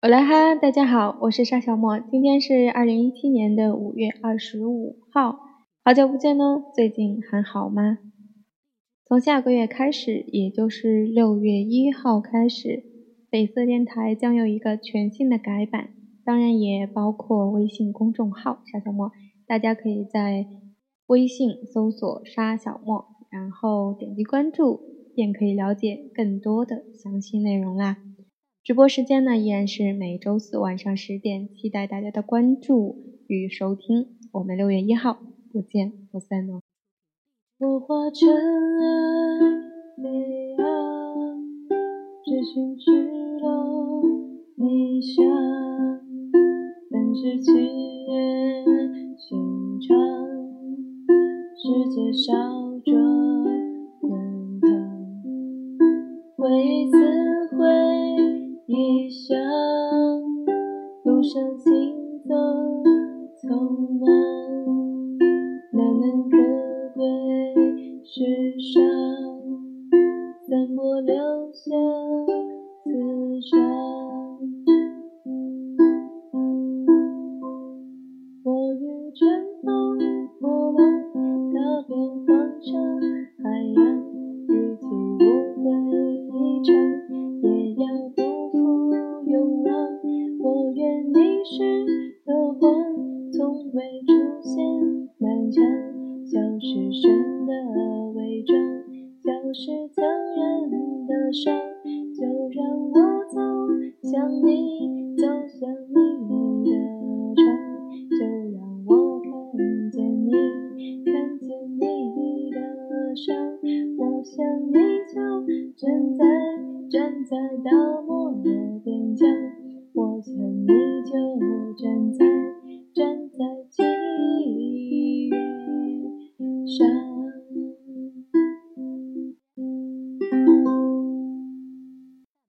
我来哈，大家好，我是沙小莫，今天是二零一七年的五月二十五号，好久不见哦，最近还好吗？从下个月开始，也就是六月一号开始，北色电台将有一个全新的改版，当然也包括微信公众号沙小莫，大家可以在微信搜索沙小莫，然后点击关注，便可以了解更多的详细内容啦。直播时间呢，依然是每周四晚上十点，期待大家的关注与收听。我们六月一号不见不散哦。我化尘埃飞扬，追寻去了理想，繁殖企业心肠，世界上行走匆忙，难能可贵？世上，散播留下你是的魂，从未出现。满墙像是神的伪装，像是强忍的伤。就让我走向你，走向你的窗。就让我看见你，看见你的伤。我想你就站在站在道。你就站在。